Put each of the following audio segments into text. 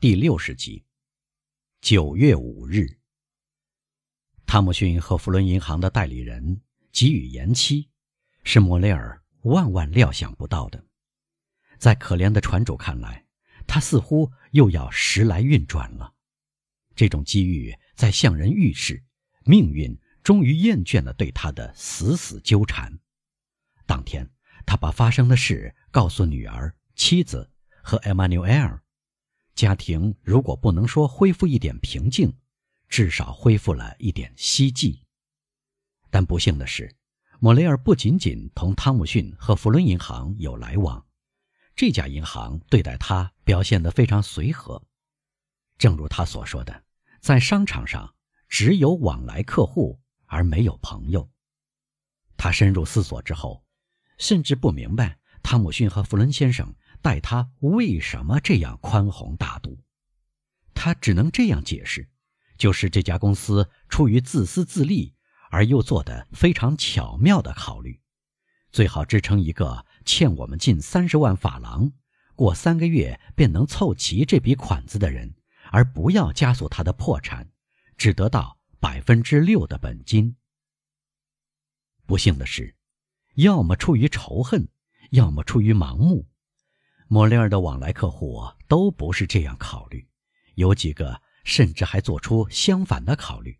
第六十集。九月五日，汤姆逊和弗伦银行的代理人给予延期，是莫雷尔万万料想不到的。在可怜的船主看来，他似乎又要时来运转了。这种机遇在向人预示，命运终于厌倦了对他的死死纠缠。当天，他把发生的事告诉女儿、妻子和艾玛纽埃家庭如果不能说恢复一点平静，至少恢复了一点希冀。但不幸的是，莫雷尔不仅仅同汤姆逊和弗伦银行有来往，这家银行对待他表现得非常随和。正如他所说的，在商场上只有往来客户而没有朋友。他深入思索之后，甚至不明白汤姆逊和弗伦先生。待他为什么这样宽宏大度？他只能这样解释：就是这家公司出于自私自利而又做得非常巧妙的考虑，最好支撑一个欠我们近三十万法郎，过三个月便能凑齐这笔款子的人，而不要加速他的破产，只得到百分之六的本金。不幸的是，要么出于仇恨，要么出于盲目。莫雷尔的往来客户都不是这样考虑，有几个甚至还做出相反的考虑。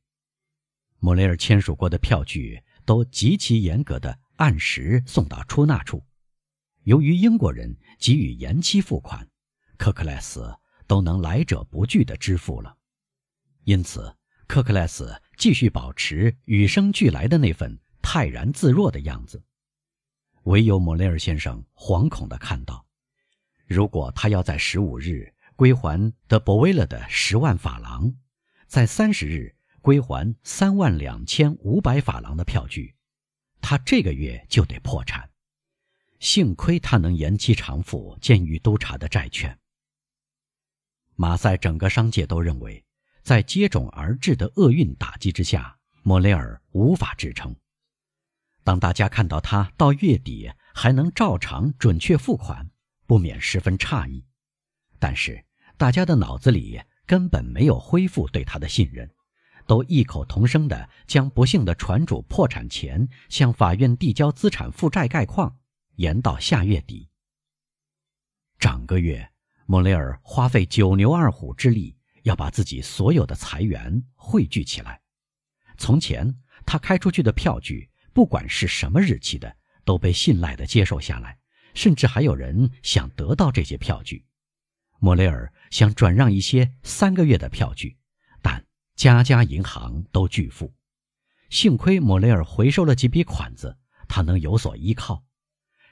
莫雷尔签署过的票据都极其严格的按时送到出纳处。由于英国人给予延期付款，科克莱斯都能来者不拒地支付了，因此科克莱斯继续保持与生俱来的那份泰然自若的样子。唯有莫雷尔先生惶恐地看到。如果他要在十五日归还德博威勒的十万法郎，在三十日归还三万两千五百法郎的票据，他这个月就得破产。幸亏他能延期偿付监狱督察的债券。马赛整个商界都认为，在接踵而至的厄运打击之下，莫雷尔无法支撑。当大家看到他到月底还能照常准确付款，不免十分诧异，但是大家的脑子里根本没有恢复对他的信任，都异口同声地将不幸的船主破产前向法院递交资产负债概况延到下月底。整个月，莫雷尔花费九牛二虎之力要把自己所有的财源汇聚起来。从前他开出去的票据，不管是什么日期的，都被信赖的接受下来。甚至还有人想得到这些票据，莫雷尔想转让一些三个月的票据，但家家银行都拒付。幸亏莫雷尔回收了几笔款子，他能有所依靠。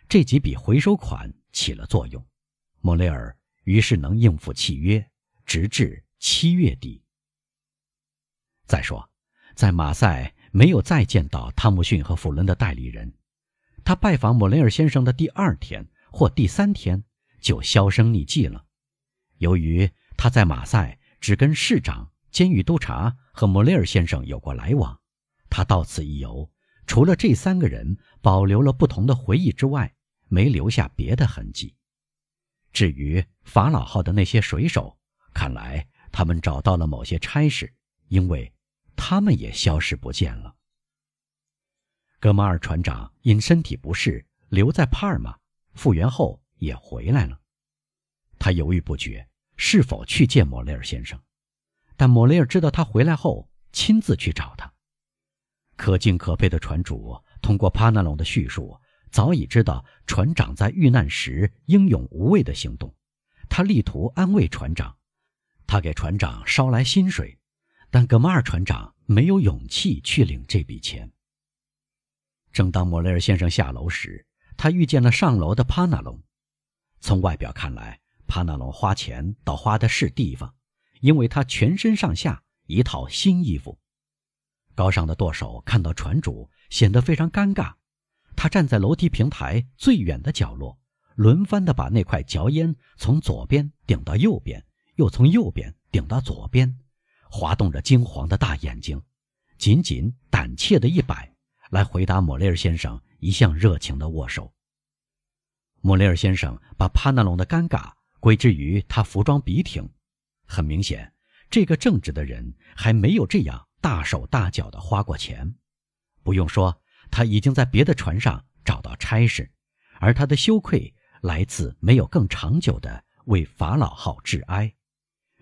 这几笔回收款起了作用，莫雷尔于是能应付契约，直至七月底。再说，在马赛没有再见到汤姆逊和弗伦的代理人。他拜访莫雷尔先生的第二天或第三天就销声匿迹了。由于他在马赛只跟市长、监狱督察和莫雷尔先生有过来往，他到此一游，除了这三个人保留了不同的回忆之外，没留下别的痕迹。至于法老号的那些水手，看来他们找到了某些差事，因为他们也消失不见了。格马尔船长因身体不适留在帕尔马，复原后也回来了。他犹豫不决，是否去见莫雷尔先生。但莫雷尔知道他回来后，亲自去找他。可敬可佩的船主通过帕纳隆的叙述，早已知道船长在遇难时英勇无畏的行动。他力图安慰船长，他给船长捎来薪水，但格马尔船长没有勇气去领这笔钱。正当莫雷尔先生下楼时，他遇见了上楼的帕纳隆。从外表看来，帕纳隆花钱倒花的是地方，因为他全身上下一套新衣服。高尚的舵手看到船主，显得非常尴尬。他站在楼梯平台最远的角落，轮番地把那块嚼烟从左边顶到右边，又从右边顶到左边，滑动着金黄的大眼睛，紧紧胆怯的一摆。来回答莫雷尔先生一向热情的握手。莫雷尔先生把帕纳隆的尴尬归之于他服装笔挺，很明显，这个正直的人还没有这样大手大脚的花过钱。不用说，他已经在别的船上找到差事，而他的羞愧来自没有更长久的为法老号致哀。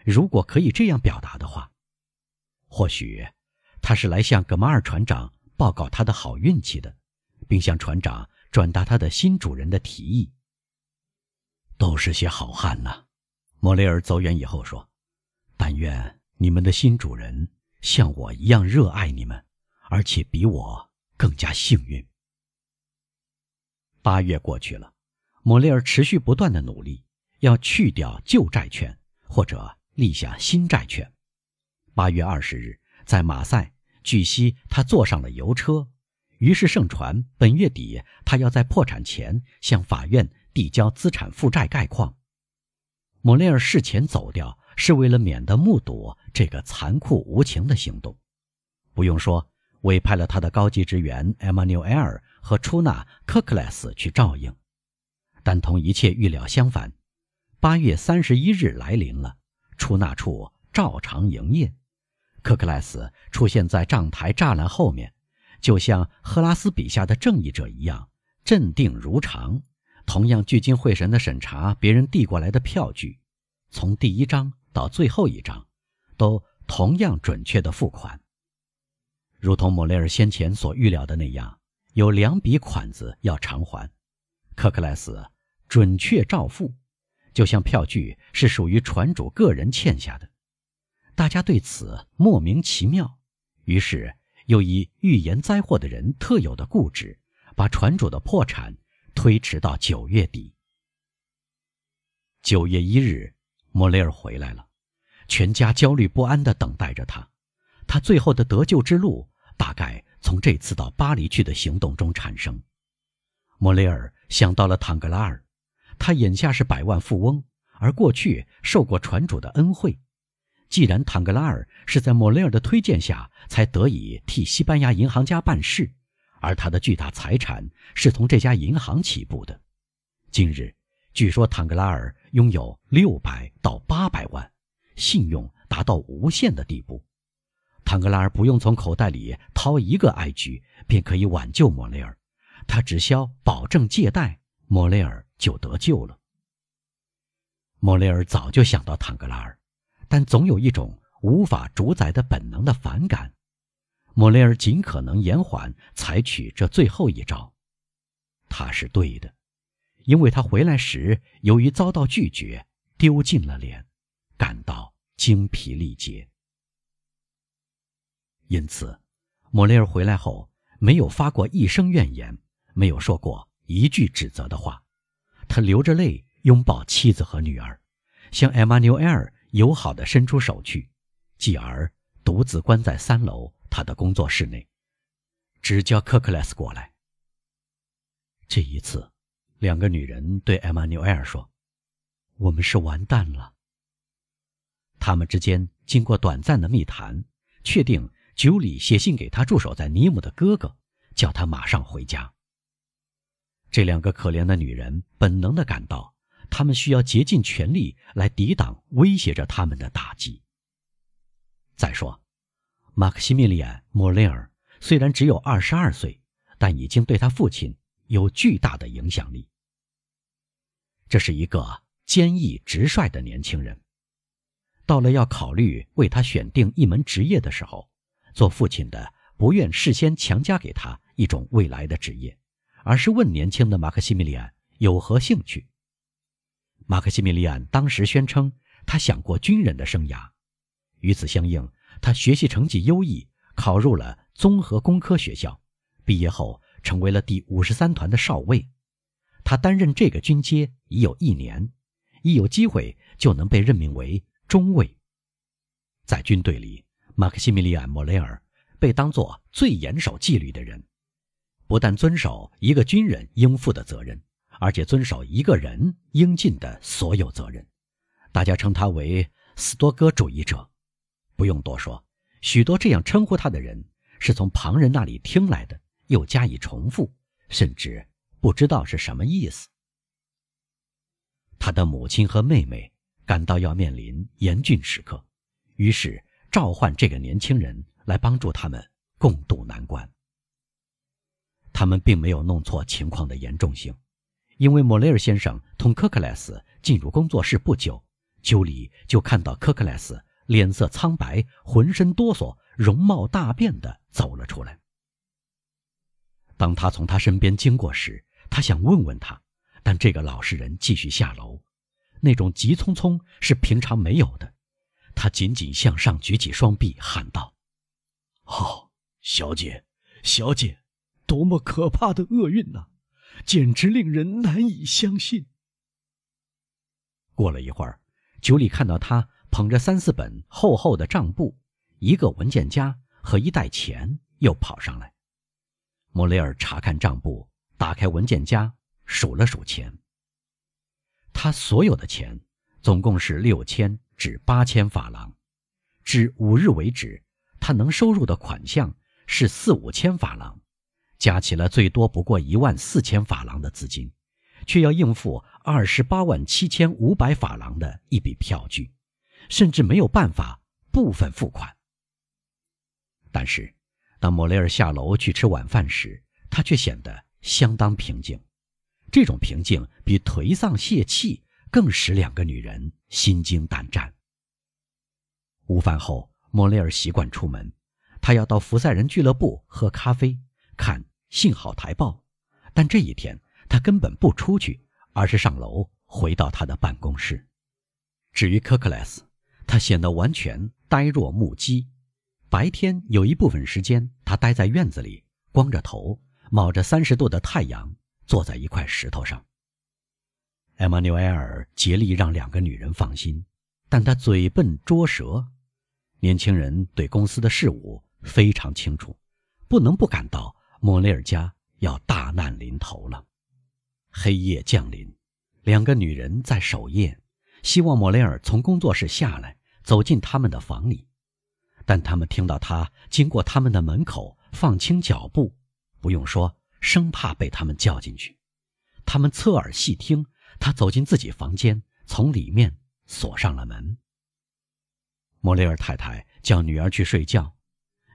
如果可以这样表达的话，或许他是来向格马尔船长报告他的好运气的，并向船长转达他的新主人的提议。都是些好汉呐，莫雷尔走远以后说：“但愿你们的新主人像我一样热爱你们，而且比我更加幸运。”八月过去了，莫雷尔持续不断的努力，要去掉旧债券，或者立下新债券。八月二十日，在马赛，据悉他坐上了邮车，于是盛传本月底他要在破产前向法院。递交资产负债概况。莫雷尔事前走掉，是为了免得目睹这个残酷无情的行动。不用说，委派了他的高级职员艾玛纽埃尔和出纳科克莱斯去照应。但同一切预料相反，八月三十一日来临了，出纳处照常营业。克克莱斯出现在账台栅栏后面，就像赫拉斯笔下的正义者一样，镇定如常。同样聚精会神地审查别人递过来的票据，从第一张到最后一张，都同样准确地付款。如同莫雷尔先前所预料的那样，有两笔款子要偿还，克克莱斯准确照付，就像票据是属于船主个人欠下的。大家对此莫名其妙，于是又以预言灾祸的人特有的固执，把船主的破产。推迟到九月底。九月一日，莫雷尔回来了，全家焦虑不安地等待着他。他最后的得救之路，大概从这次到巴黎去的行动中产生。莫雷尔想到了坦格拉尔，他眼下是百万富翁，而过去受过船主的恩惠。既然坦格拉尔是在莫雷尔的推荐下才得以替西班牙银行家办事。而他的巨大财产是从这家银行起步的。今日，据说坦格拉尔拥有六百到八百万，信用达到无限的地步。坦格拉尔不用从口袋里掏一个埃居，便可以挽救莫雷尔。他只需要保证借贷，莫雷尔就得救了。莫雷尔早就想到坦格拉尔，但总有一种无法主宰的本能的反感。莫雷尔尽可能延缓采取这最后一招，他是对的，因为他回来时由于遭到拒绝，丢尽了脸，感到精疲力竭。因此，莫雷尔回来后没有发过一声怨言，没有说过一句指责的话，他流着泪拥抱妻子和女儿，向艾玛纽埃尔友好地伸出手去，继而独自关在三楼。他的工作室内，只叫科克莱斯过来。这一次，两个女人对艾玛纽埃尔说：“我们是完蛋了。”他们之间经过短暂的密谈，确定九里写信给他驻守在尼姆的哥哥，叫他马上回家。这两个可怜的女人本能的感到，他们需要竭尽全力来抵挡威胁着他们的打击。再说。马克西米利安·莫雷尔虽然只有二十二岁，但已经对他父亲有巨大的影响力。这是一个坚毅直率的年轻人。到了要考虑为他选定一门职业的时候，做父亲的不愿事先强加给他一种未来的职业，而是问年轻的马克西米利安有何兴趣。马克西米利安当时宣称他想过军人的生涯，与此相应。他学习成绩优异，考入了综合工科学校，毕业后成为了第五十三团的少尉。他担任这个军阶已有一年，一有机会就能被任命为中尉。在军队里，马克西米利安·莫雷尔被当作最严守纪律的人，不但遵守一个军人应负的责任，而且遵守一个人应尽的所有责任。大家称他为斯多哥主义者。不用多说，许多这样称呼他的人是从旁人那里听来的，又加以重复，甚至不知道是什么意思。他的母亲和妹妹感到要面临严峻时刻，于是召唤这个年轻人来帮助他们共度难关。他们并没有弄错情况的严重性，因为莫雷尔先生同科克莱斯进入工作室不久，九里就看到科克莱斯脸色苍白、浑身哆嗦、容貌大变的走了出来。当他从他身边经过时，他想问问他，但这个老实人继续下楼，那种急匆匆是平常没有的。他紧紧向上举起双臂，喊道：“哦，小姐，小姐！”多么可怕的厄运呐！简直令人难以相信。过了一会儿，九里看到他捧着三四本厚厚的账簿、一个文件夹和一袋钱，又跑上来。莫雷尔查看账簿，打开文件夹，数了数钱。他所有的钱总共是六千至八千法郎，至五日为止，他能收入的款项是四五千法郎。加起了最多不过一万四千法郎的资金，却要应付二十八万七千五百法郎的一笔票据，甚至没有办法部分付款。但是，当莫雷尔下楼去吃晚饭时，他却显得相当平静。这种平静比颓丧泄气更使两个女人心惊胆战。午饭后，莫雷尔习惯出门，他要到福赛人俱乐部喝咖啡，看。幸好台报，但这一天他根本不出去，而是上楼回到他的办公室。至于科克莱斯，他显得完全呆若木鸡。白天有一部分时间，他待在院子里，光着头，冒着三十度的太阳，坐在一块石头上。艾玛纽埃尔竭力让两个女人放心，但他嘴笨拙舌。年轻人对公司的事务非常清楚，不能不感到。莫雷尔家要大难临头了，黑夜降临，两个女人在守夜，希望莫雷尔从工作室下来，走进他们的房里。但他们听到他经过他们的门口，放轻脚步，不用说，生怕被他们叫进去。他们侧耳细听，他走进自己房间，从里面锁上了门。莫雷尔太太叫女儿去睡觉。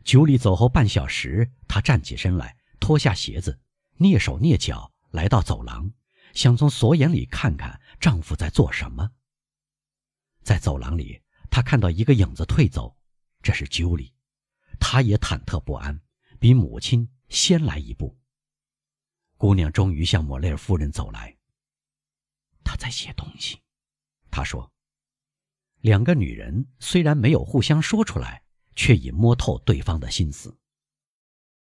九里走后半小时，她站起身来。脱下鞋子，蹑手蹑脚来到走廊，想从锁眼里看看丈夫在做什么。在走廊里，她看到一个影子退走，这是朱莉，她也忐忑不安，比母亲先来一步。姑娘终于向莫雷尔夫人走来，她在写东西，她说。两个女人虽然没有互相说出来，却已摸透对方的心思。